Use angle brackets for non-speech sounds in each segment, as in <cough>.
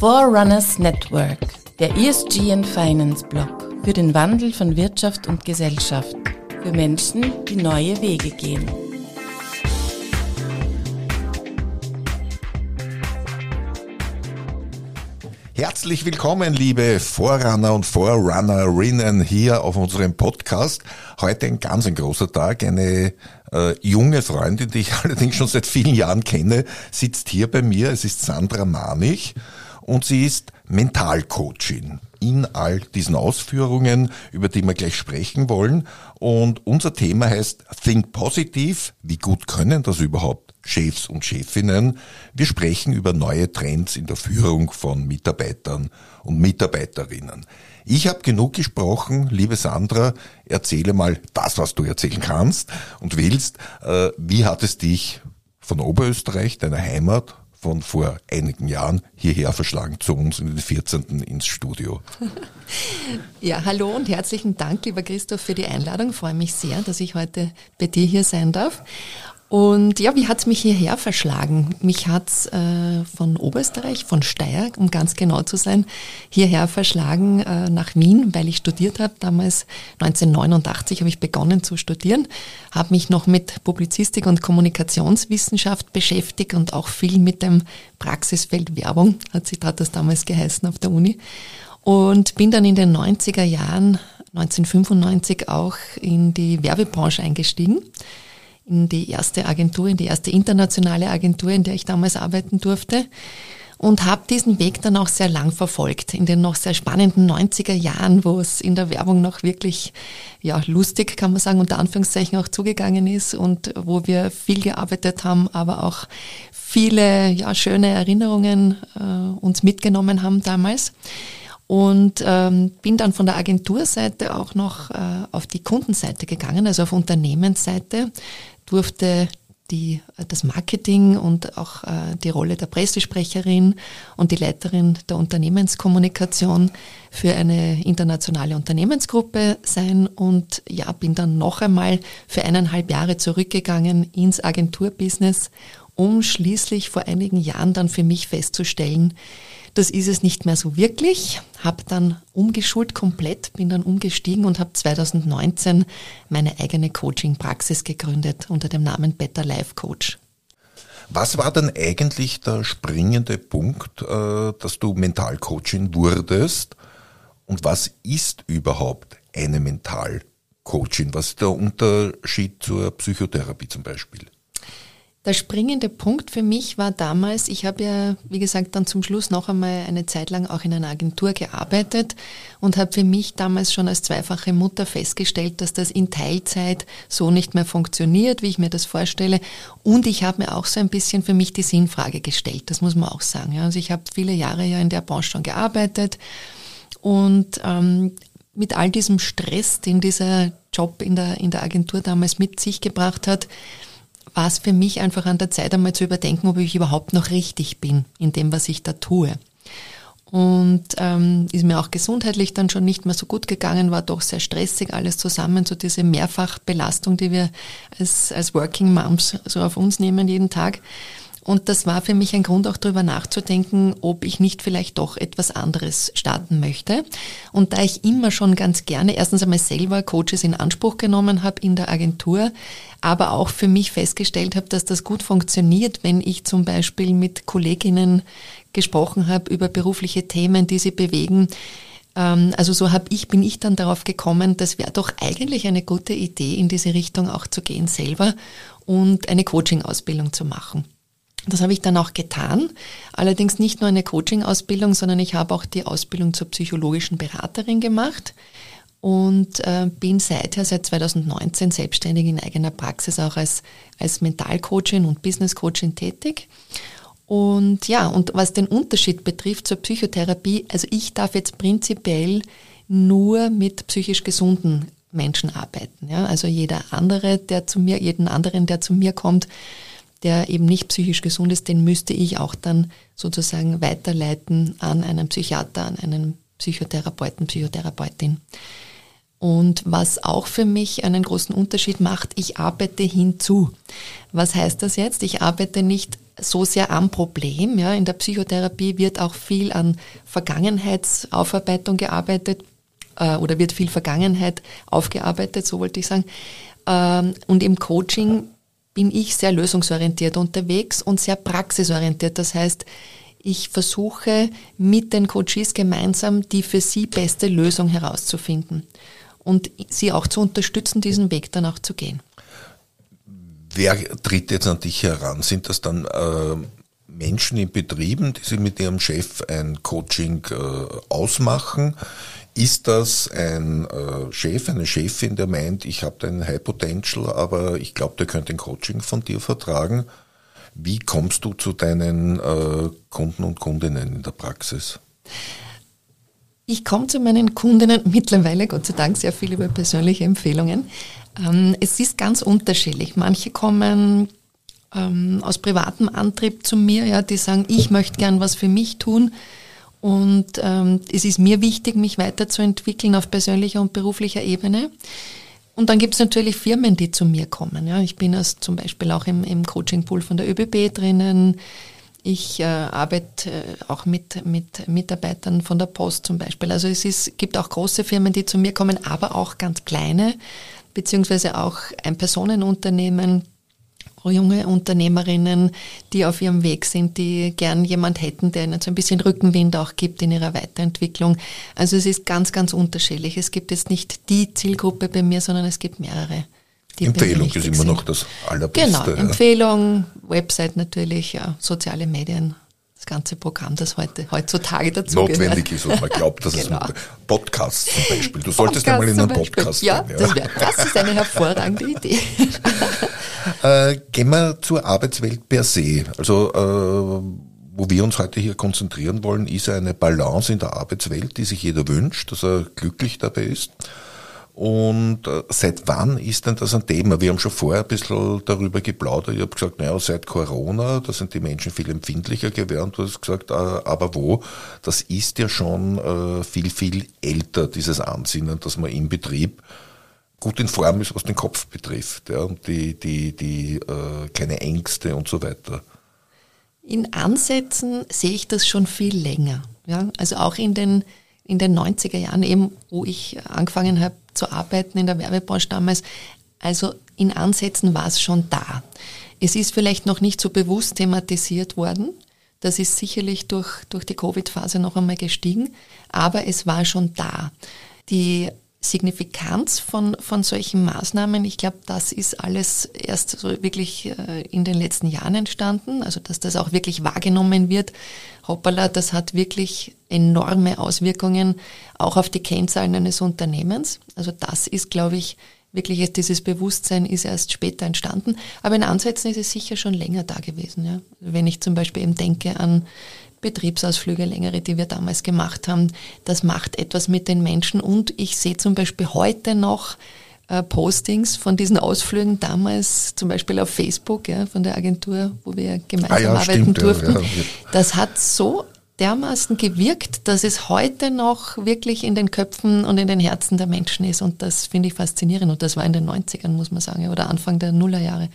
Forerunners Network, der ESG and Finance Blog für den Wandel von Wirtschaft und Gesellschaft, für Menschen, die neue Wege gehen. Herzlich willkommen, liebe Vorrunner und Vorrunnerinnen hier auf unserem Podcast. Heute ein ganz ein großer Tag. Eine äh, junge Freundin, die ich <laughs> allerdings schon seit vielen Jahren kenne, sitzt hier bei mir. Es ist Sandra Manich und sie ist Mentalcoachin in all diesen Ausführungen, über die wir gleich sprechen wollen. Und unser Thema heißt Think Positive. Wie gut können das überhaupt Chefs und Chefinnen? Wir sprechen über neue Trends in der Führung von Mitarbeitern und Mitarbeiterinnen. Ich habe genug gesprochen, liebe Sandra, erzähle mal das, was du erzählen kannst und willst. Äh, wie hat es dich von Oberösterreich, deiner Heimat, von vor einigen Jahren hierher verschlagen zu uns in den 14. ins Studio. <laughs> Ja, hallo und herzlichen Dank, lieber Christoph, für die Einladung. Ich freue mich sehr, dass ich heute bei dir hier sein darf. Und ja, wie hat's mich hierher verschlagen? Mich hat's äh, von Oberösterreich, von Steyr, um ganz genau zu sein, hierher verschlagen äh, nach Wien, weil ich studiert habe. Damals 1989 habe ich begonnen zu studieren, habe mich noch mit Publizistik und Kommunikationswissenschaft beschäftigt und auch viel mit dem Praxisfeld Werbung, hat sich hat das damals geheißen auf der Uni. Und bin dann in den 90er Jahren, 1995 auch in die Werbebranche eingestiegen in die erste Agentur, in die erste internationale Agentur, in der ich damals arbeiten durfte. Und habe diesen Weg dann auch sehr lang verfolgt, in den noch sehr spannenden 90er Jahren, wo es in der Werbung noch wirklich ja, lustig, kann man sagen, unter Anführungszeichen auch zugegangen ist und wo wir viel gearbeitet haben, aber auch viele ja, schöne Erinnerungen äh, uns mitgenommen haben damals. Und ähm, bin dann von der Agenturseite auch noch äh, auf die Kundenseite gegangen, also auf Unternehmensseite durfte die, das Marketing und auch äh, die Rolle der Pressesprecherin und die Leiterin der Unternehmenskommunikation für eine internationale Unternehmensgruppe sein. Und ja, bin dann noch einmal für eineinhalb Jahre zurückgegangen ins Agenturbusiness, um schließlich vor einigen Jahren dann für mich festzustellen, das ist es nicht mehr so wirklich. Habe dann umgeschult komplett, bin dann umgestiegen und habe 2019 meine eigene Coaching-Praxis gegründet unter dem Namen Better Life Coach. Was war denn eigentlich der springende Punkt, äh, dass du Mentalcoaching wurdest? Und was ist überhaupt eine Mentalcoaching? Was ist der Unterschied zur Psychotherapie zum Beispiel? Der springende Punkt für mich war damals, ich habe ja, wie gesagt, dann zum Schluss noch einmal eine Zeit lang auch in einer Agentur gearbeitet und habe für mich damals schon als zweifache Mutter festgestellt, dass das in Teilzeit so nicht mehr funktioniert, wie ich mir das vorstelle. Und ich habe mir auch so ein bisschen für mich die Sinnfrage gestellt, das muss man auch sagen. Also ich habe viele Jahre ja in der Branche schon gearbeitet und ähm, mit all diesem Stress, den dieser Job in der, in der Agentur damals mit sich gebracht hat, war es für mich einfach an der Zeit einmal zu überdenken, ob ich überhaupt noch richtig bin in dem, was ich da tue. Und ähm, ist mir auch gesundheitlich dann schon nicht mehr so gut gegangen, war doch sehr stressig alles zusammen, so diese Mehrfachbelastung, die wir als, als Working Moms so auf uns nehmen jeden Tag. Und das war für mich ein Grund, auch darüber nachzudenken, ob ich nicht vielleicht doch etwas anderes starten möchte. Und da ich immer schon ganz gerne erstens einmal selber Coaches in Anspruch genommen habe in der Agentur, aber auch für mich festgestellt habe, dass das gut funktioniert, wenn ich zum Beispiel mit Kolleginnen gesprochen habe über berufliche Themen, die sie bewegen, ähm, also so hab ich, bin ich dann darauf gekommen, das wäre doch eigentlich eine gute Idee, in diese Richtung auch zu gehen selber und eine Coaching-Ausbildung zu machen. Das habe ich dann auch getan. Allerdings nicht nur eine Coaching-Ausbildung, sondern ich habe auch die Ausbildung zur psychologischen Beraterin gemacht und äh, bin seither, seit 2019, selbstständig in eigener Praxis auch als, als Mentalcoachin und Business-Coachin tätig. Und ja, und was den Unterschied betrifft zur Psychotherapie, also ich darf jetzt prinzipiell nur mit psychisch gesunden Menschen arbeiten. Ja? Also jeder andere, der zu mir, jeden anderen, der zu mir kommt, der eben nicht psychisch gesund ist, den müsste ich auch dann sozusagen weiterleiten an einen Psychiater, an einen Psychotherapeuten, Psychotherapeutin. Und was auch für mich einen großen Unterschied macht, ich arbeite hinzu. Was heißt das jetzt? Ich arbeite nicht so sehr am Problem. Ja. In der Psychotherapie wird auch viel an Vergangenheitsaufarbeitung gearbeitet äh, oder wird viel Vergangenheit aufgearbeitet, so wollte ich sagen. Ähm, und im Coaching bin ich sehr lösungsorientiert unterwegs und sehr praxisorientiert. Das heißt, ich versuche mit den Coaches gemeinsam die für sie beste Lösung herauszufinden und sie auch zu unterstützen, diesen Weg dann auch zu gehen. Wer tritt jetzt an dich heran? Sind das dann äh, Menschen in Betrieben, die sich mit ihrem Chef ein Coaching äh, ausmachen? Ist das ein äh, Chef, eine Chefin, der meint, ich habe einen High Potential, aber ich glaube, der könnte ein Coaching von dir vertragen? Wie kommst du zu deinen äh, Kunden und Kundinnen in der Praxis? Ich komme zu meinen Kundinnen <laughs> mittlerweile, Gott sei Dank, sehr viel über persönliche Empfehlungen. Ähm, es ist ganz unterschiedlich. Manche kommen ähm, aus privatem Antrieb zu mir, ja, die sagen, ich möchte gern was für mich tun und ähm, es ist mir wichtig, mich weiterzuentwickeln auf persönlicher und beruflicher Ebene. Und dann gibt es natürlich Firmen, die zu mir kommen. Ja. Ich bin als zum Beispiel auch im, im Coaching-Pool von der ÖBB drinnen. Ich äh, arbeite äh, auch mit, mit Mitarbeitern von der Post zum Beispiel. Also es ist, gibt auch große Firmen, die zu mir kommen, aber auch ganz kleine, beziehungsweise auch ein Personenunternehmen, junge Unternehmerinnen, die auf ihrem Weg sind, die gern jemand hätten, der ihnen so ein bisschen Rückenwind auch gibt in ihrer Weiterentwicklung. Also es ist ganz, ganz unterschiedlich. Es gibt jetzt nicht die Zielgruppe bei mir, sondern es gibt mehrere. Empfehlung ist immer sind. noch das Allerbeste. Genau, Empfehlung, Website natürlich, ja, soziale Medien, das ganze Programm, das heute, heutzutage dazu Notwendig gehört. ist und man glaubt, dass genau. es Podcasts zum Beispiel. Du solltest einmal in einen Podcast ja, gehen. Ja, das, wär, das ist eine hervorragende Idee. <laughs> äh, gehen wir zur Arbeitswelt per se. Also äh, wo wir uns heute hier konzentrieren wollen, ist eine Balance in der Arbeitswelt, die sich jeder wünscht, dass er glücklich dabei ist. Und äh, seit wann ist denn das ein Thema? Wir haben schon vorher ein bisschen darüber geplaudert. Ich habe gesagt, naja, seit Corona, da sind die Menschen viel empfindlicher geworden. Du hast gesagt, äh, aber wo? Das ist ja schon äh, viel, viel älter, dieses Ansinnen, dass man im Betrieb gut in Form ist, was den Kopf betrifft. Ja, und die, die, die keine Ängste und so weiter. In Ansätzen sehe ich das schon viel länger. Ja, also auch in den in den 90er Jahren eben, wo ich angefangen habe zu arbeiten in der Werbebranche damals. Also in Ansätzen war es schon da. Es ist vielleicht noch nicht so bewusst thematisiert worden. Das ist sicherlich durch, durch die Covid-Phase noch einmal gestiegen, aber es war schon da. Die Signifikanz von, von solchen Maßnahmen, ich glaube, das ist alles erst so wirklich äh, in den letzten Jahren entstanden, also dass das auch wirklich wahrgenommen wird. Hoppala, das hat wirklich enorme Auswirkungen auch auf die Kennzahlen eines Unternehmens. Also das ist, glaube ich, wirklich jetzt dieses Bewusstsein ist erst später entstanden. Aber in Ansätzen ist es sicher schon länger da gewesen. Ja. Wenn ich zum Beispiel eben denke an Betriebsausflüge, längere, die wir damals gemacht haben. Das macht etwas mit den Menschen und ich sehe zum Beispiel heute noch äh, Postings von diesen Ausflügen damals, zum Beispiel auf Facebook, ja, von der Agentur, wo wir gemeinsam ah ja, arbeiten stimmt, durften. Ja, das hat so dermaßen gewirkt, dass es heute noch wirklich in den Köpfen und in den Herzen der Menschen ist. Und das finde ich faszinierend. Und das war in den 90ern, muss man sagen, oder Anfang der Nullerjahre.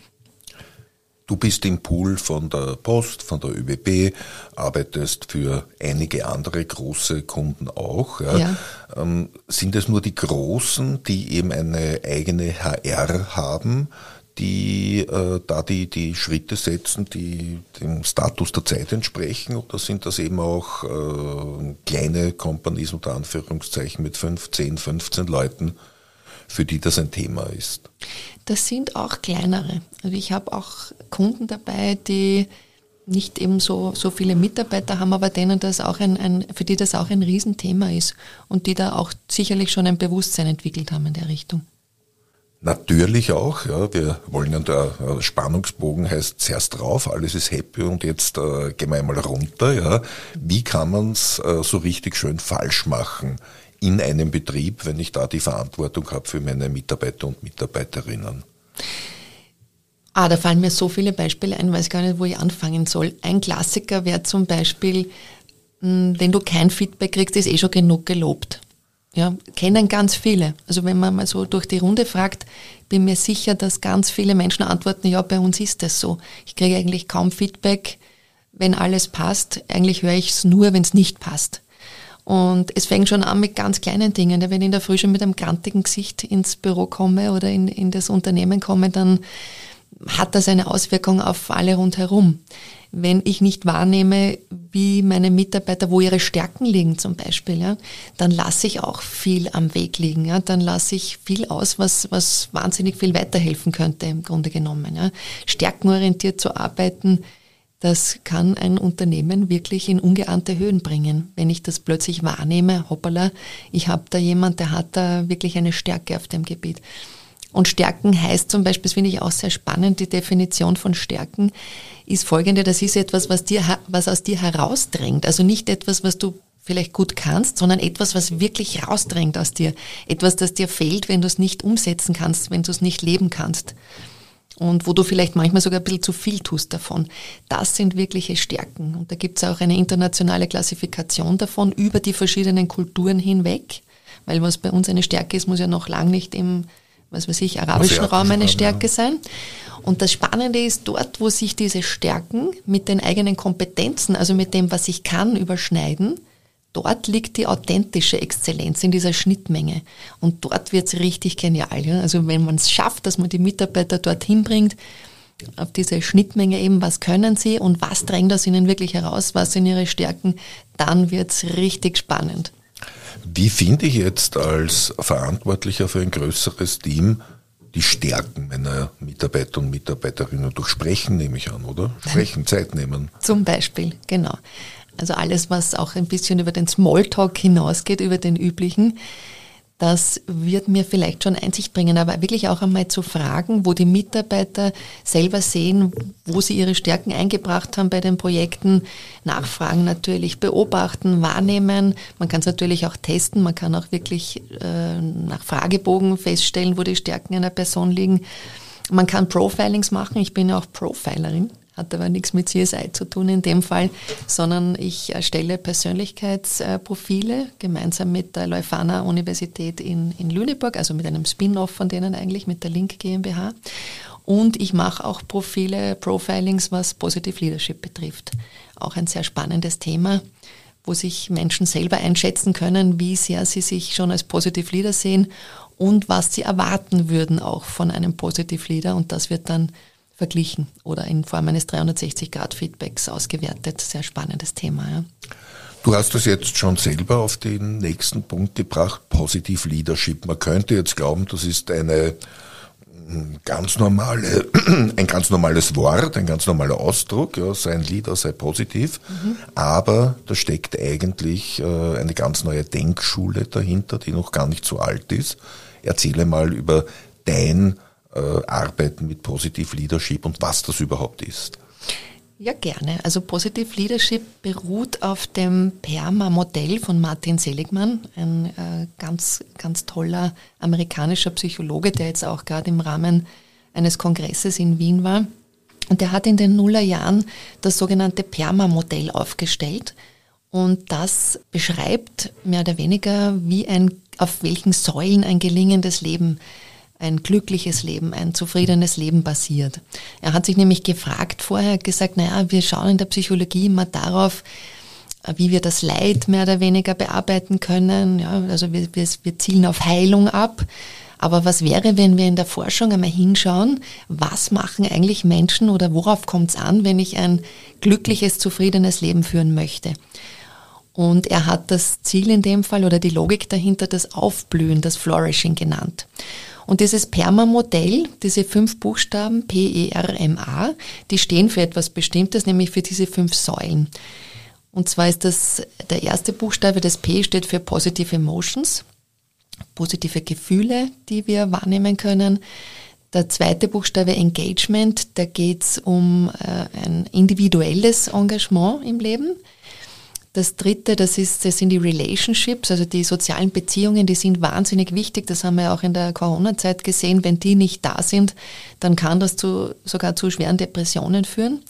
Du bist im Pool von der Post, von der ÖBB, arbeitest für einige andere große Kunden auch. Ja. ja. Ähm, sind es nur die Großen, die eben eine eigene HR haben, die äh, da die, die Schritte setzen, die dem Status der Zeit entsprechen? Oder sind das eben auch äh, kleine Companies unter Anführungszeichen mit 5, 10, 15 Leuten? Für die das ein Thema ist? Das sind auch kleinere. Also ich habe auch Kunden dabei, die nicht eben so, so viele Mitarbeiter haben, aber denen das auch ein, ein, für die das auch ein Riesenthema ist und die da auch sicherlich schon ein Bewusstsein entwickelt haben in der Richtung. Natürlich auch, ja. Wir wollen ja, der Spannungsbogen heißt zuerst drauf, alles ist happy und jetzt äh, gehen wir einmal runter, ja. Wie kann man es äh, so richtig schön falsch machen? In einem Betrieb, wenn ich da die Verantwortung habe für meine Mitarbeiter und Mitarbeiterinnen? Ah, da fallen mir so viele Beispiele ein, weiß gar nicht, wo ich anfangen soll. Ein Klassiker wäre zum Beispiel, hm, wenn du kein Feedback kriegst, ist eh schon genug gelobt. Ja, kennen ganz viele. Also wenn man mal so durch die Runde fragt, bin mir sicher, dass ganz viele Menschen antworten, ja, bei uns ist das so. Ich kriege eigentlich kaum Feedback, wenn alles passt. Eigentlich höre ich es nur, wenn es nicht passt. Und es fängt schon an mit ganz kleinen Dingen. Wenn ich in der Früh schon mit einem grantigen Gesicht ins Büro komme oder in, in das Unternehmen komme, dann hat das eine Auswirkung auf alle rundherum. Wenn ich nicht wahrnehme, wie meine Mitarbeiter, wo ihre Stärken liegen zum Beispiel, ja, dann lasse ich auch viel am Weg liegen. Ja, dann lasse ich viel aus, was, was wahnsinnig viel weiterhelfen könnte im Grunde genommen. Ja. Stärkenorientiert zu arbeiten, das kann ein Unternehmen wirklich in ungeahnte Höhen bringen. Wenn ich das plötzlich wahrnehme, hoppala, ich habe da jemand, der hat da wirklich eine Stärke auf dem Gebiet. Und Stärken heißt zum Beispiel, das finde ich auch sehr spannend, die Definition von Stärken ist folgende, das ist etwas, was, dir, was aus dir herausdrängt. Also nicht etwas, was du vielleicht gut kannst, sondern etwas, was wirklich rausdrängt aus dir. Etwas, das dir fehlt, wenn du es nicht umsetzen kannst, wenn du es nicht leben kannst und wo du vielleicht manchmal sogar ein bisschen zu viel tust davon. Das sind wirkliche Stärken. Und da gibt es auch eine internationale Klassifikation davon über die verschiedenen Kulturen hinweg, weil was bei uns eine Stärke ist, muss ja noch lang nicht im, was weiß ich, arabischen Raum eine Stärke sein. Und das Spannende ist dort, wo sich diese Stärken mit den eigenen Kompetenzen, also mit dem, was ich kann, überschneiden, dort liegt die authentische Exzellenz in dieser Schnittmenge. Und dort wird es richtig genial. Ja? Also wenn man es schafft, dass man die Mitarbeiter dorthin bringt, auf diese Schnittmenge eben, was können sie und was drängt aus ihnen wirklich heraus, was sind ihre Stärken, dann wird es richtig spannend. Wie finde ich jetzt als Verantwortlicher für ein größeres Team die Stärken meiner Mitarbeiter und Mitarbeiterinnen durchsprechen, nehme ich an, oder? Sprechen, Zeit nehmen. Zum Beispiel, genau. Also alles, was auch ein bisschen über den Smalltalk hinausgeht, über den üblichen, das wird mir vielleicht schon Einsicht bringen, aber wirklich auch einmal zu fragen, wo die Mitarbeiter selber sehen, wo sie ihre Stärken eingebracht haben bei den Projekten, nachfragen natürlich, beobachten, wahrnehmen. Man kann es natürlich auch testen, man kann auch wirklich äh, nach Fragebogen feststellen, wo die Stärken einer Person liegen. Man kann Profilings machen, ich bin ja auch Profilerin hat aber nichts mit CSI zu tun in dem Fall, sondern ich erstelle Persönlichkeitsprofile gemeinsam mit der Leuphana Universität in, in Lüneburg, also mit einem Spin-off von denen eigentlich, mit der Link GmbH. Und ich mache auch Profile, Profilings, was Positive Leadership betrifft. Auch ein sehr spannendes Thema, wo sich Menschen selber einschätzen können, wie sehr sie sich schon als Positive Leader sehen und was sie erwarten würden auch von einem Positive Leader. Und das wird dann verglichen oder in Form eines 360-Grad-Feedbacks ausgewertet. Sehr spannendes Thema. Ja. Du hast das jetzt schon selber auf den nächsten Punkt gebracht, Positive Leadership. Man könnte jetzt glauben, das ist eine hm, ganz normale, <clears throat> ein ganz normales Wort, ein ganz normaler Ausdruck, ja, sei ein Leader, sei positiv, mhm. aber da steckt eigentlich äh, eine ganz neue Denkschule dahinter, die noch gar nicht so alt ist. Erzähle mal über dein arbeiten mit Positive Leadership und was das überhaupt ist. Ja, gerne. Also Positive Leadership beruht auf dem PERMA-Modell von Martin Seligmann, ein äh, ganz, ganz toller amerikanischer Psychologe, der jetzt auch gerade im Rahmen eines Kongresses in Wien war. Und der hat in den Nullerjahren das sogenannte PERMA-Modell aufgestellt. Und das beschreibt mehr oder weniger, wie ein, auf welchen Säulen ein gelingendes Leben ein glückliches Leben, ein zufriedenes Leben basiert. Er hat sich nämlich gefragt vorher, gesagt, naja, wir schauen in der Psychologie immer darauf, wie wir das Leid mehr oder weniger bearbeiten können. Ja, also wir, wir, wir zielen auf Heilung ab. Aber was wäre, wenn wir in der Forschung einmal hinschauen, was machen eigentlich Menschen oder worauf kommt es an, wenn ich ein glückliches, zufriedenes Leben führen möchte? Und er hat das Ziel in dem Fall oder die Logik dahinter das Aufblühen, das Flourishing genannt. Und dieses PERMA-Modell, diese fünf Buchstaben P-E-R-M-A, die stehen für etwas Bestimmtes, nämlich für diese fünf Säulen. Und zwar ist das der erste Buchstabe, das P steht für Positive Emotions, positive Gefühle, die wir wahrnehmen können. Der zweite Buchstabe Engagement, da geht es um äh, ein individuelles Engagement im Leben. Das dritte, das, ist, das sind die Relationships, also die sozialen Beziehungen, die sind wahnsinnig wichtig. Das haben wir auch in der Corona-Zeit gesehen. Wenn die nicht da sind, dann kann das zu, sogar zu schweren Depressionen führen.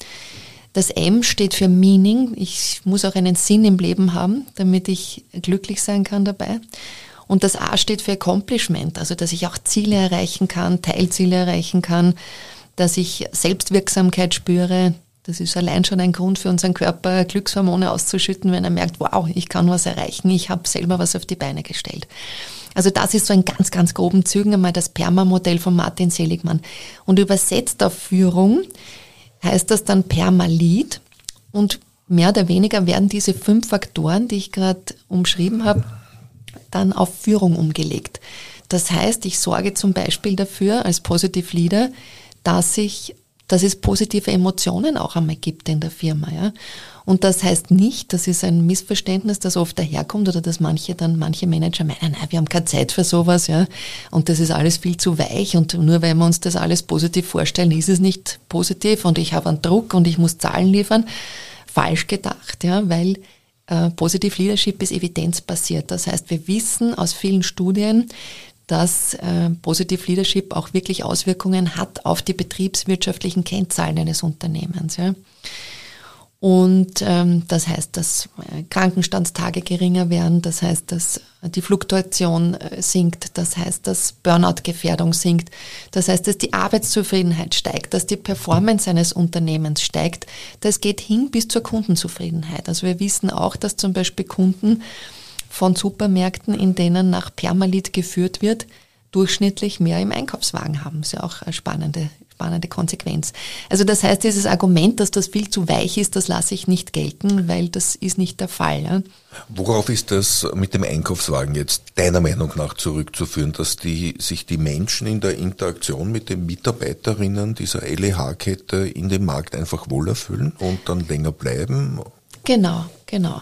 Das M steht für Meaning. Ich muss auch einen Sinn im Leben haben, damit ich glücklich sein kann dabei. Und das A steht für Accomplishment, also dass ich auch Ziele erreichen kann, Teilziele erreichen kann, dass ich Selbstwirksamkeit spüre. Das ist allein schon ein Grund für unseren Körper, Glückshormone auszuschütten, wenn er merkt, wow, ich kann was erreichen, ich habe selber was auf die Beine gestellt. Also das ist so in ganz, ganz groben Zügen einmal das Perma-Modell von Martin Seligmann. Und übersetzt auf Führung heißt das dann Permalit. Und mehr oder weniger werden diese fünf Faktoren, die ich gerade umschrieben habe, dann auf Führung umgelegt. Das heißt, ich sorge zum Beispiel dafür als Positive Leader, dass ich, dass es positive Emotionen auch einmal gibt in der Firma, ja. Und das heißt nicht, das ist ein Missverständnis, das oft daherkommt oder dass manche dann, manche Manager meinen, nein, wir haben keine Zeit für sowas, ja. Und das ist alles viel zu weich und nur weil wir uns das alles positiv vorstellen, ist es nicht positiv und ich habe einen Druck und ich muss Zahlen liefern. Falsch gedacht, ja, weil äh, Positive Leadership ist evidenzbasiert. Das heißt, wir wissen aus vielen Studien, dass äh, Positive Leadership auch wirklich Auswirkungen hat auf die betriebswirtschaftlichen Kennzahlen eines Unternehmens. Ja. Und ähm, das heißt, dass äh, Krankenstandstage geringer werden, das heißt, dass die Fluktuation äh, sinkt, das heißt, dass Burnout-Gefährdung sinkt, das heißt, dass die Arbeitszufriedenheit steigt, dass die Performance eines Unternehmens steigt. Das geht hin bis zur Kundenzufriedenheit. Also wir wissen auch, dass zum Beispiel Kunden von Supermärkten, in denen nach Permalit geführt wird, durchschnittlich mehr im Einkaufswagen haben. Das ist ja auch eine spannende spannende Konsequenz. Also das heißt, dieses Argument, dass das viel zu weich ist, das lasse ich nicht gelten, weil das ist nicht der Fall. Ja. Worauf ist das mit dem Einkaufswagen jetzt deiner Meinung nach zurückzuführen, dass die, sich die Menschen in der Interaktion mit den Mitarbeiterinnen dieser LEH-Kette in dem Markt einfach wohler fühlen und dann länger bleiben? Genau, genau.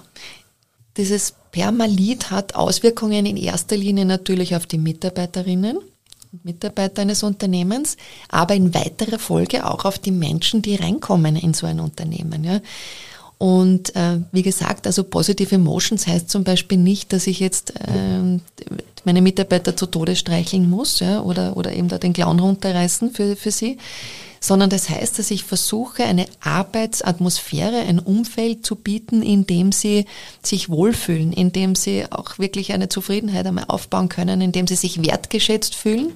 Dieses Permalit hat Auswirkungen in erster Linie natürlich auf die Mitarbeiterinnen Mitarbeiter eines Unternehmens, aber in weiterer Folge auch auf die Menschen, die reinkommen in so ein Unternehmen. Ja. Und äh, wie gesagt, also Positive Emotions heißt zum Beispiel nicht, dass ich jetzt äh, meine Mitarbeiter zu Tode streicheln muss ja, oder, oder eben da den Clown runterreißen für, für sie, sondern das heißt, dass ich versuche, eine Arbeitsatmosphäre, ein Umfeld zu bieten, in dem sie sich wohlfühlen, in dem sie auch wirklich eine Zufriedenheit einmal aufbauen können, in dem sie sich wertgeschätzt fühlen.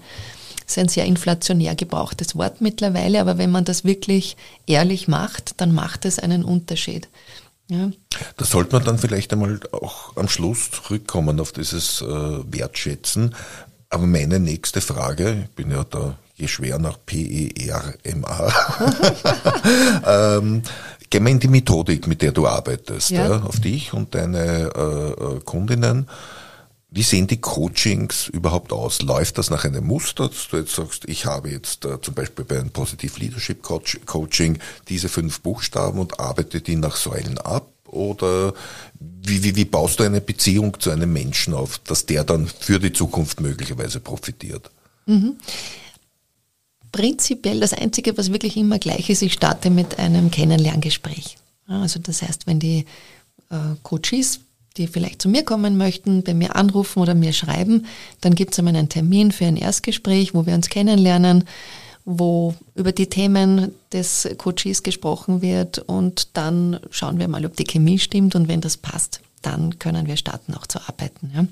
Das ist ein sehr inflationär gebrauchtes Wort mittlerweile, aber wenn man das wirklich ehrlich macht, dann macht es einen Unterschied. Ja. Da sollte man dann vielleicht einmal auch am Schluss zurückkommen auf dieses äh, Wertschätzen. Aber meine nächste Frage, ich bin ja da je schwer nach P-E-R-M-A. <laughs> ähm, gehen wir in die Methodik, mit der du arbeitest, ja. Ja, auf dich und deine äh, äh, Kundinnen. Wie sehen die Coachings überhaupt aus? Läuft das nach einem Muster, dass du jetzt sagst, ich habe jetzt äh, zum Beispiel bei einem Positive Leadership Coach, Coaching diese fünf Buchstaben und arbeite die nach Säulen ab? Oder wie, wie, wie baust du eine Beziehung zu einem Menschen auf, dass der dann für die Zukunft möglicherweise profitiert? Mhm prinzipiell das Einzige, was wirklich immer gleich ist, ich starte mit einem Kennenlerngespräch. Also das heißt, wenn die äh, Coaches, die vielleicht zu mir kommen möchten, bei mir anrufen oder mir schreiben, dann gibt es einmal einen Termin für ein Erstgespräch, wo wir uns kennenlernen, wo über die Themen des Coaches gesprochen wird und dann schauen wir mal, ob die Chemie stimmt und wenn das passt, dann können wir starten auch zu arbeiten. Ja.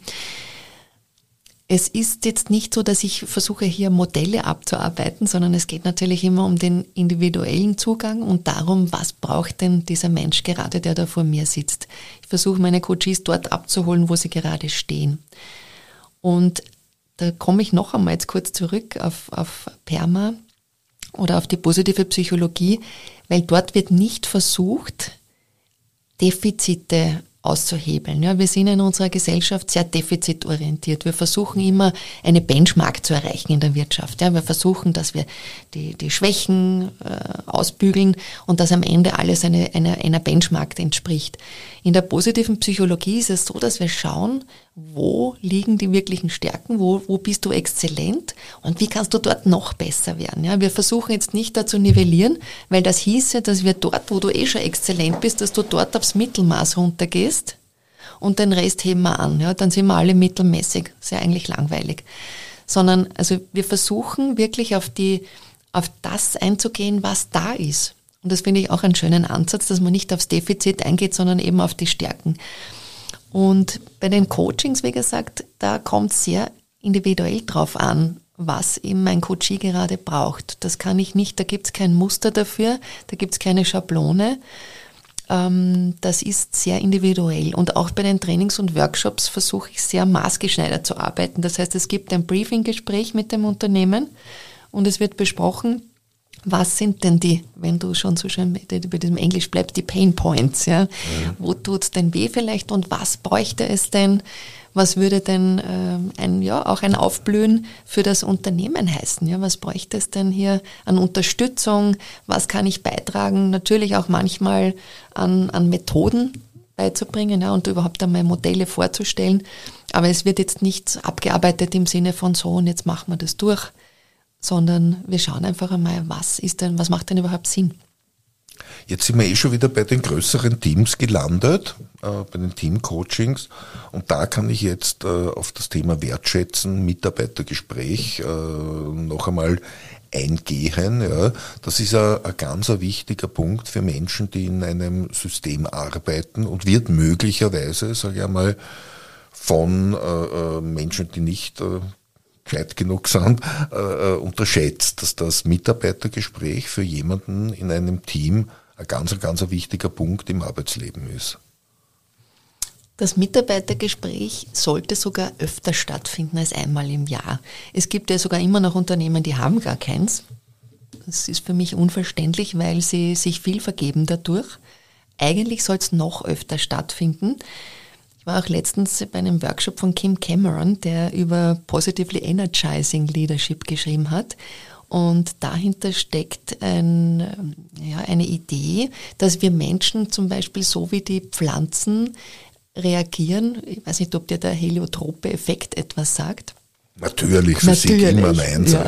Es ist jetzt nicht so, dass ich versuche hier Modelle abzuarbeiten, sondern es geht natürlich immer um den individuellen Zugang und darum, was braucht denn dieser Mensch gerade, der da vor mir sitzt. Ich versuche meine Coaches dort abzuholen, wo sie gerade stehen. Und da komme ich noch einmal jetzt kurz zurück auf, auf Perma oder auf die positive Psychologie, weil dort wird nicht versucht, Defizite auszuhebeln. Ja, wir sind in unserer Gesellschaft sehr defizitorientiert. Wir versuchen immer eine Benchmark zu erreichen in der Wirtschaft. Ja, wir versuchen, dass wir die, die Schwächen äh, ausbügeln und dass am Ende alles eine, eine, einer Benchmark entspricht. In der positiven Psychologie ist es so, dass wir schauen, wo liegen die wirklichen Stärken, wo, wo bist du exzellent und wie kannst du dort noch besser werden. Ja, wir versuchen jetzt nicht da zu nivellieren, weil das hieße, dass wir dort, wo du eh schon exzellent bist, dass du dort aufs Mittelmaß runtergehst und den Rest heben wir an. Ja, dann sind wir alle mittelmäßig. Ist ja eigentlich langweilig. Sondern, also wir versuchen wirklich auf die, auf das einzugehen, was da ist. Und das finde ich auch einen schönen Ansatz, dass man nicht aufs Defizit eingeht, sondern eben auf die Stärken. Und bei den Coachings, wie gesagt, da kommt sehr individuell drauf an, was eben mein Coachie gerade braucht. Das kann ich nicht, da gibt es kein Muster dafür, da gibt es keine Schablone. Ähm, das ist sehr individuell. Und auch bei den Trainings und Workshops versuche ich sehr maßgeschneidert zu arbeiten. Das heißt, es gibt ein Briefinggespräch mit dem Unternehmen und es wird besprochen, was sind denn die, wenn du schon so schön bei diesem Englisch bleibst, die Pain Points, ja? Mhm. Wo tut's denn weh vielleicht und was bräuchte es denn? Was würde denn äh, ein, ja, auch ein Aufblühen für das Unternehmen heißen? Ja, was bräuchte es denn hier an Unterstützung? Was kann ich beitragen? Natürlich auch manchmal an, an Methoden beizubringen ja, und überhaupt einmal Modelle vorzustellen. Aber es wird jetzt nicht abgearbeitet im Sinne von so und jetzt machen wir das durch, sondern wir schauen einfach einmal, was ist denn, was macht denn überhaupt Sinn? Jetzt sind wir eh schon wieder bei den größeren Teams gelandet, äh, bei den Teamcoachings. Und da kann ich jetzt äh, auf das Thema Wertschätzen, Mitarbeitergespräch äh, noch einmal eingehen. Ja. Das ist ein, ein ganz wichtiger Punkt für Menschen, die in einem System arbeiten und wird möglicherweise, sage ich einmal, von äh, äh Menschen, die nicht äh, gescheit genug sind, äh, äh, unterschätzt, dass das Mitarbeitergespräch für jemanden in einem Team ein ganz, ganz ein wichtiger Punkt im Arbeitsleben ist. Das Mitarbeitergespräch sollte sogar öfter stattfinden als einmal im Jahr. Es gibt ja sogar immer noch Unternehmen, die haben gar keins. Das ist für mich unverständlich, weil sie sich viel vergeben dadurch. Eigentlich soll es noch öfter stattfinden. Ich war auch letztens bei einem Workshop von Kim Cameron, der über Positively Energizing Leadership geschrieben hat. Und dahinter steckt ein, ja, eine Idee, dass wir Menschen zum Beispiel so wie die Pflanzen reagieren. Ich weiß nicht, ob dir der heliotrope Effekt etwas sagt. Natürlich, Physik Natürlich, immer nein, ja.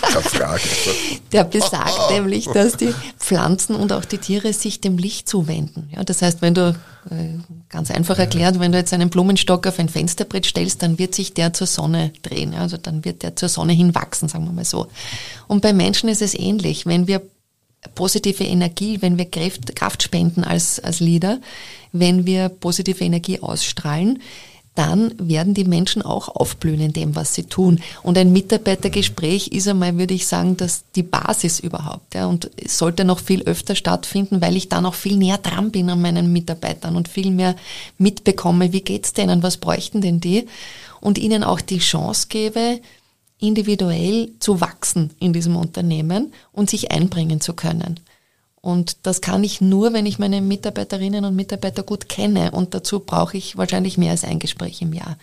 keine Frage. <laughs> Der besagt <laughs> nämlich, dass die Pflanzen und auch die Tiere sich dem Licht zuwenden. Ja, das heißt, wenn du, äh, ganz einfach erklärt, wenn du jetzt einen Blumenstock auf ein Fensterbrett stellst, dann wird sich der zur Sonne drehen. Also dann wird der zur Sonne hinwachsen, sagen wir mal so. Und bei Menschen ist es ähnlich. Wenn wir positive Energie, wenn wir Kraft, Kraft spenden als, als Leader, wenn wir positive Energie ausstrahlen, dann werden die Menschen auch aufblühen in dem, was sie tun. Und ein Mitarbeitergespräch ist einmal, würde ich sagen, dass die Basis überhaupt. Ja, und sollte noch viel öfter stattfinden, weil ich dann auch viel näher dran bin an meinen Mitarbeitern und viel mehr mitbekomme, wie geht's denen, was bräuchten denn die? Und ihnen auch die Chance gebe, individuell zu wachsen in diesem Unternehmen und sich einbringen zu können. Und das kann ich nur, wenn ich meine Mitarbeiterinnen und Mitarbeiter gut kenne. Und dazu brauche ich wahrscheinlich mehr als ein Gespräch im Jahr.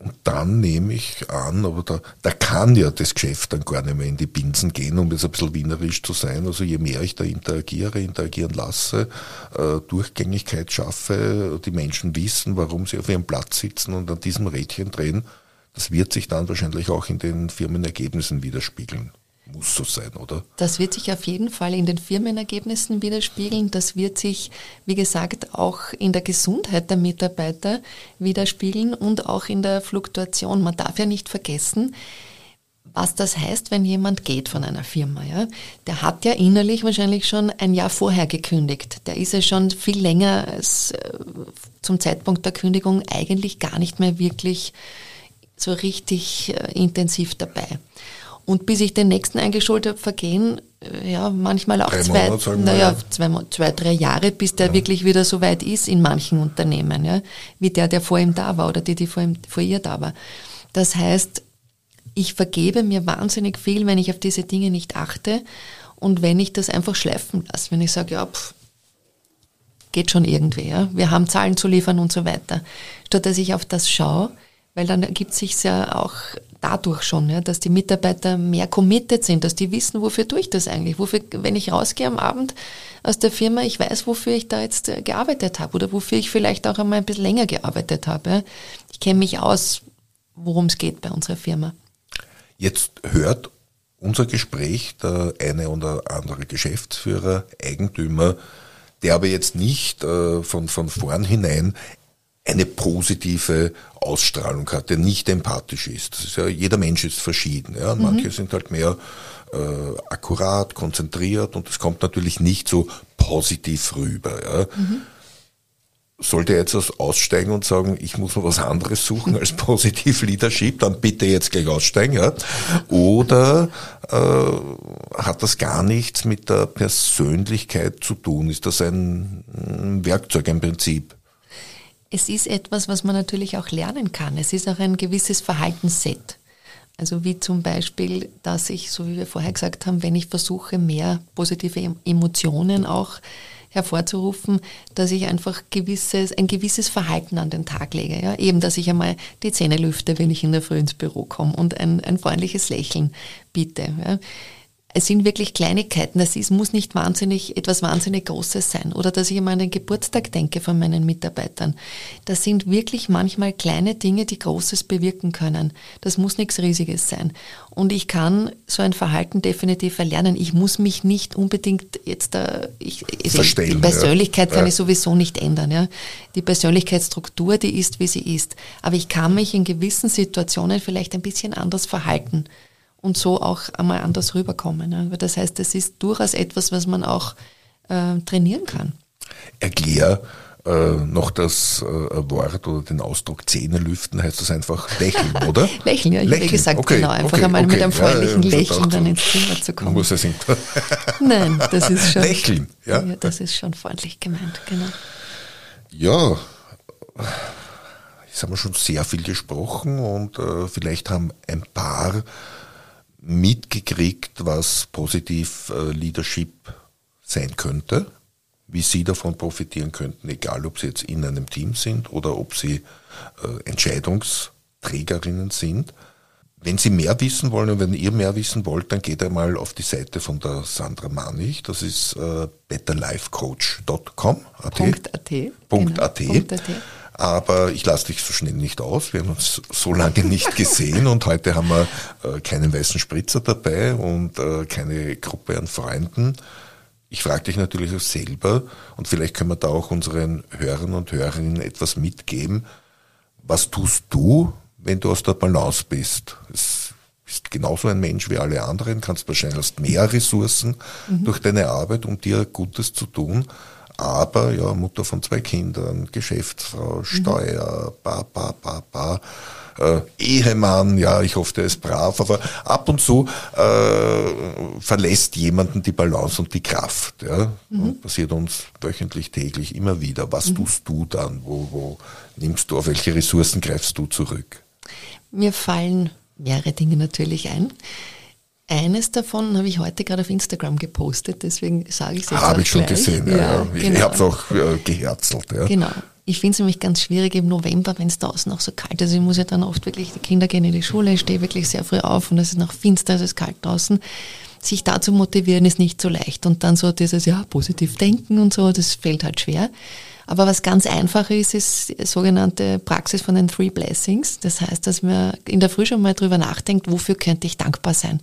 Und dann nehme ich an, aber da, da kann ja das Geschäft dann gar nicht mehr in die Binsen gehen, um jetzt ein bisschen wienerisch zu sein. Also je mehr ich da interagiere, interagieren lasse, äh, Durchgängigkeit schaffe, die Menschen wissen, warum sie auf ihrem Platz sitzen und an diesem Rädchen drehen, das wird sich dann wahrscheinlich auch in den Firmenergebnissen widerspiegeln muss so sein, oder? Das wird sich auf jeden Fall in den Firmenergebnissen widerspiegeln. Das wird sich, wie gesagt, auch in der Gesundheit der Mitarbeiter widerspiegeln und auch in der Fluktuation. Man darf ja nicht vergessen, was das heißt, wenn jemand geht von einer Firma. Ja? Der hat ja innerlich wahrscheinlich schon ein Jahr vorher gekündigt. Der ist ja schon viel länger als äh, zum Zeitpunkt der Kündigung eigentlich gar nicht mehr wirklich so richtig äh, intensiv dabei. Und bis ich den nächsten eingeschult habe, vergehen äh, ja manchmal auch drei zwei, Monate, naja, zwei, zwei, drei Jahre, bis der ja. wirklich wieder so weit ist in manchen Unternehmen, ja, wie der, der vor ihm da war oder die, die vor, ihm, vor ihr da war. Das heißt, ich vergebe mir wahnsinnig viel, wenn ich auf diese Dinge nicht achte und wenn ich das einfach schleifen lasse, wenn ich sage, ja, pff, geht schon irgendwie, ja, wir haben Zahlen zu liefern und so weiter, statt dass ich auf das schaue, weil dann ergibt sich ja auch dadurch schon, ja, dass die Mitarbeiter mehr committed sind, dass die wissen, wofür tue ich das eigentlich, wofür, wenn ich rausgehe am Abend aus der Firma, ich weiß, wofür ich da jetzt äh, gearbeitet habe oder wofür ich vielleicht auch einmal ein bisschen länger gearbeitet habe. Ich kenne mich aus, worum es geht bei unserer Firma. Jetzt hört unser Gespräch der eine oder andere Geschäftsführer, Eigentümer, der aber jetzt nicht äh, von, von vornherein eine positive Ausstrahlung hat, der nicht empathisch ist. ist ja, jeder Mensch ist verschieden. Ja. Mhm. Manche sind halt mehr äh, akkurat, konzentriert und es kommt natürlich nicht so positiv rüber. Ja. Mhm. sollte er jetzt aussteigen und sagen, ich muss mir was anderes suchen als <laughs> Positiv Leadership, dann bitte jetzt gleich aussteigen, ja? Oder äh, hat das gar nichts mit der Persönlichkeit zu tun? Ist das ein, Werkzeug, ein Prinzip? Es ist etwas, was man natürlich auch lernen kann. Es ist auch ein gewisses Verhaltensset. Also wie zum Beispiel, dass ich, so wie wir vorher gesagt haben, wenn ich versuche, mehr positive Emotionen auch hervorzurufen, dass ich einfach gewisses, ein gewisses Verhalten an den Tag lege. Ja? Eben, dass ich einmal die Zähne lüfte, wenn ich in der Früh ins Büro komme und ein, ein freundliches Lächeln biete. Ja? Es sind wirklich Kleinigkeiten. Das ist, muss nicht wahnsinnig, etwas wahnsinnig Großes sein. Oder dass ich immer an den Geburtstag denke von meinen Mitarbeitern. Das sind wirklich manchmal kleine Dinge, die Großes bewirken können. Das muss nichts Riesiges sein. Und ich kann so ein Verhalten definitiv erlernen. Ich muss mich nicht unbedingt jetzt da, ich, Verstehen, die Persönlichkeit ja. kann ich sowieso nicht ändern. Ja. Die Persönlichkeitsstruktur, die ist, wie sie ist. Aber ich kann mich in gewissen Situationen vielleicht ein bisschen anders verhalten und so auch einmal anders rüberkommen. Ne? Das heißt, es ist durchaus etwas, was man auch äh, trainieren kann. Erklär äh, noch das äh, Wort oder den Ausdruck Zähne lüften, heißt das einfach lächeln, <laughs> oder? lächeln, ja, ich habe gesagt, okay, genau, einfach okay, einmal okay. mit einem freundlichen ja, Lächeln dann ins Zimmer zu kommen. Muss er singen. <laughs> Nein, das ist schon. Lächeln, ja. ja. Das ist schon freundlich gemeint, genau. Ja, jetzt haben wir schon sehr viel gesprochen und äh, vielleicht haben ein paar mitgekriegt, was positiv äh, Leadership sein könnte, wie Sie davon profitieren könnten, egal ob Sie jetzt in einem Team sind oder ob Sie äh, Entscheidungsträgerinnen sind. Wenn Sie mehr wissen wollen und wenn ihr mehr wissen wollt, dann geht einmal auf die Seite von der Sandra Manich. Das ist äh, betterlifecoach.com. .at. .at. Genau. .at. Aber ich lasse dich so schnell nicht aus. Wir haben uns so lange nicht <laughs> gesehen und heute haben wir äh, keinen weißen Spritzer dabei und äh, keine Gruppe an Freunden. Ich frage dich natürlich auch selber und vielleicht können wir da auch unseren Hörern und Hörerinnen etwas mitgeben. Was tust du, wenn du aus der Balance bist? Es bist genauso ein Mensch wie alle anderen, kannst wahrscheinlich mehr Ressourcen mhm. durch deine Arbeit, um dir Gutes zu tun aber ja, Mutter von zwei Kindern, Geschäftsfrau, mhm. Steuer, ba, ba, ba, ba. Äh, Ehemann, ja, ich hoffe, der ist brav, aber ab und zu äh, verlässt jemanden die Balance und die Kraft. Ja? Mhm. passiert uns wöchentlich, täglich, immer wieder. Was mhm. tust du dann? Wo, wo nimmst du, auf welche Ressourcen greifst du zurück? Mir fallen mehrere Dinge natürlich ein. Eines davon habe ich heute gerade auf Instagram gepostet, deswegen sage ich es jetzt Habe ich schon gleich. gesehen, ja. ja. Ich, genau. ich habe es auch äh, geherzelt. Ja. Genau. Ich finde es nämlich ganz schwierig im November, wenn es draußen noch so kalt ist. Ich muss ja dann oft wirklich, die Kinder gehen in die Schule, ich stehe wirklich sehr früh auf und es ist noch finster, es ist kalt draußen. Sich da zu motivieren ist nicht so leicht. Und dann so dieses, ja, positiv denken und so, das fällt halt schwer. Aber was ganz einfach ist, ist die sogenannte Praxis von den Three Blessings. Das heißt, dass man in der Früh schon mal drüber nachdenkt, wofür könnte ich dankbar sein.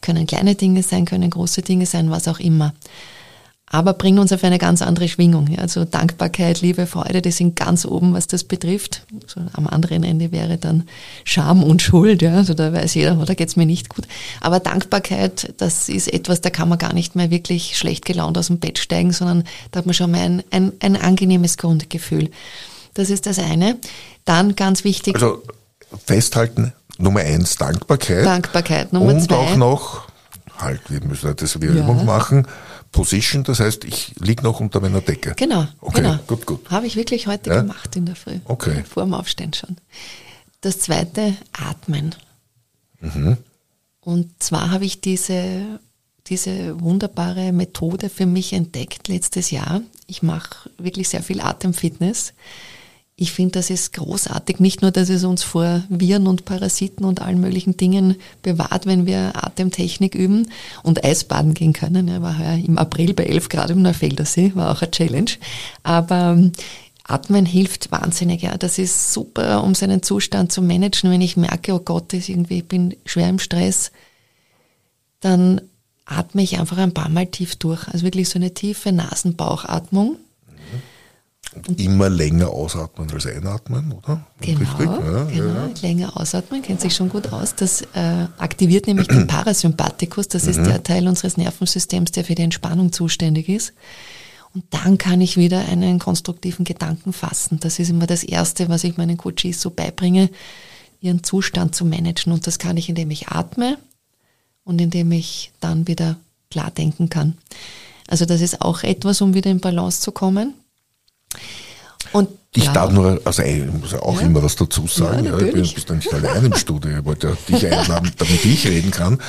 Können kleine Dinge sein, können große Dinge sein, was auch immer aber bringen uns auf eine ganz andere Schwingung. Also Dankbarkeit, Liebe, Freude, die sind ganz oben, was das betrifft. So am anderen Ende wäre dann Scham und Schuld. Ja. Also da weiß jeder, oh, da geht's mir nicht gut. Aber Dankbarkeit, das ist etwas, da kann man gar nicht mehr wirklich schlecht gelaunt aus dem Bett steigen, sondern da hat man schon mal ein, ein, ein angenehmes Grundgefühl. Das ist das eine. Dann ganz wichtig. Also festhalten, Nummer eins, Dankbarkeit. Dankbarkeit, Nummer und zwei. Und auch noch, halt, wir müssen das wie ja. Machen, Position, das heißt, ich liege noch unter meiner Decke. Genau, okay, genau. Gut, gut. Habe ich wirklich heute ja? gemacht in der Früh. Okay. Vor dem Aufstehen schon. Das zweite, Atmen. Mhm. Und zwar habe ich diese, diese wunderbare Methode für mich entdeckt letztes Jahr. Ich mache wirklich sehr viel Atemfitness ich finde, das ist großartig. Nicht nur, dass es uns vor Viren und Parasiten und allen möglichen Dingen bewahrt, wenn wir Atemtechnik üben und Eisbaden gehen können. Ja, war ja im April bei 11 Grad im Neufeldersee, war auch eine Challenge. Aber ähm, Atmen hilft wahnsinnig. Ja. Das ist super, um seinen Zustand zu managen. Wenn ich merke, oh Gott, ist irgendwie, ich bin schwer im Stress, dann atme ich einfach ein paar Mal tief durch. Also wirklich so eine tiefe Nasenbauchatmung immer länger ausatmen als einatmen, oder? Genau, ja, genau. Ja. länger ausatmen, kennt sich schon gut aus. Das äh, aktiviert nämlich den <clears throat> Parasympathikus, das ist mhm. der Teil unseres Nervensystems, der für die Entspannung zuständig ist. Und dann kann ich wieder einen konstruktiven Gedanken fassen. Das ist immer das Erste, was ich meinen Coaches so beibringe, ihren Zustand zu managen. Und das kann ich, indem ich atme und indem ich dann wieder klar denken kann. Also das ist auch etwas, um wieder in Balance zu kommen. Und ich ja. darf nur, also ich muss ja auch ja. immer was dazu sagen, ja, ja ich bin, bist ja nicht allein im Studio, ich wollte dich einladen, damit ich reden kann.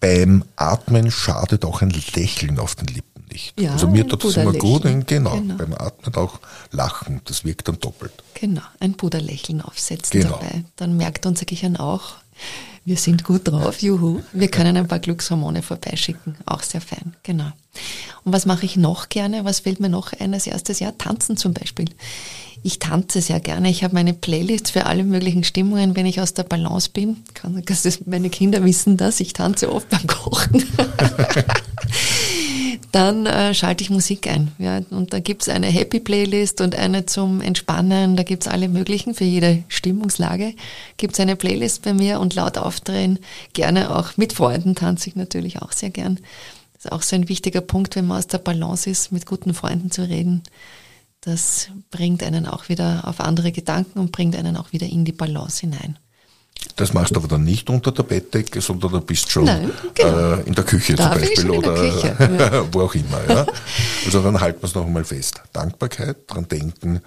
Beim Atmen schadet auch ein Lächeln auf den Lippen nicht. Also mir tut es immer gut, genau, genau, beim Atmen auch lachen, das wirkt dann doppelt. Genau, ein Puderlächeln aufsetzen genau. dabei. Dann merkt unser Gehirn auch, wir sind gut drauf, juhu. Wir können ein paar Glückshormone vorbeischicken, auch sehr fein, genau. Und was mache ich noch gerne? Was fällt mir noch ein als erstes? Ja, tanzen zum Beispiel. Ich tanze sehr gerne. Ich habe meine Playlist für alle möglichen Stimmungen, wenn ich aus der Balance bin. meine Kinder wissen das. Ich tanze oft beim Kochen. <laughs> dann äh, schalte ich Musik ein. Ja, und da gibt's eine Happy Playlist und eine zum Entspannen. Da gibt's alle möglichen für jede Stimmungslage. Gibt's eine Playlist bei mir und laut aufdrehen. Gerne auch mit Freunden tanze ich natürlich auch sehr gern. Das ist auch so ein wichtiger Punkt, wenn man aus der Balance ist, mit guten Freunden zu reden. Das bringt einen auch wieder auf andere Gedanken und bringt einen auch wieder in die Balance hinein. Das machst du aber dann nicht unter der Bettdecke, sondern du bist schon Nein, genau. äh, in der Küche Darf zum Beispiel oder Küche, <laughs> wo auch immer. Ja? Also dann halten wir es noch einmal fest. Dankbarkeit, dran denken,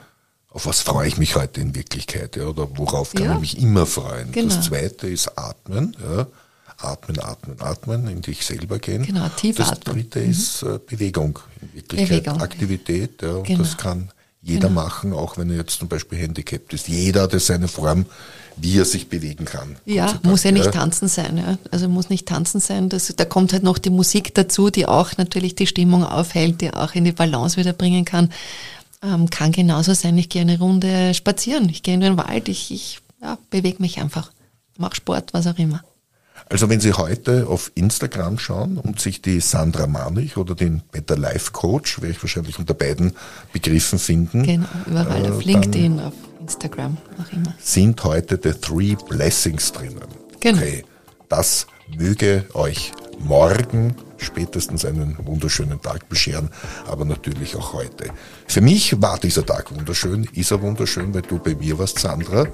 auf was freue ich mich heute in Wirklichkeit ja? oder worauf kann ja. ich mich immer freuen. Genau. Das zweite ist Atmen. Ja? Atmen, atmen, atmen, in dich selber gehen. Genau, tief Das atmen. dritte mhm. ist äh, Bewegung, in Wirklichkeit Bewegung. Aktivität. Ja, genau. Das kann jeder genau. machen, auch wenn er jetzt zum Beispiel handicapped ist. Jeder hat seine Form, wie er sich bewegen kann. Ja, muss ja nicht tanzen sein. Ja. Also muss nicht tanzen sein. Das, da kommt halt noch die Musik dazu, die auch natürlich die Stimmung aufhält, die auch in die Balance wieder bringen kann. Ähm, kann genauso sein, ich gehe eine Runde spazieren, ich gehe in den Wald, ich, ich ja, bewege mich einfach, mache Sport, was auch immer. Also wenn Sie heute auf Instagram schauen und sich die Sandra Manich oder den Better Life Coach, werde ich wahrscheinlich unter beiden Begriffen finden. Genau, überall äh, auf LinkedIn, auf Instagram, auch immer. Sind heute the three blessings drinnen. Genau. Okay, das möge euch morgen spätestens einen wunderschönen Tag bescheren, aber natürlich auch heute. Für mich war dieser Tag wunderschön, ist er wunderschön, weil du bei mir warst, Sandra.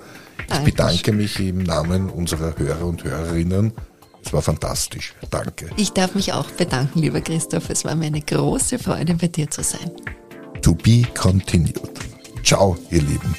Ich bedanke mich im Namen unserer Hörer und Hörerinnen. Es war fantastisch. Danke. Ich darf mich auch bedanken, lieber Christoph. Es war mir eine große Freude, bei dir zu sein. To be continued. Ciao, ihr Lieben.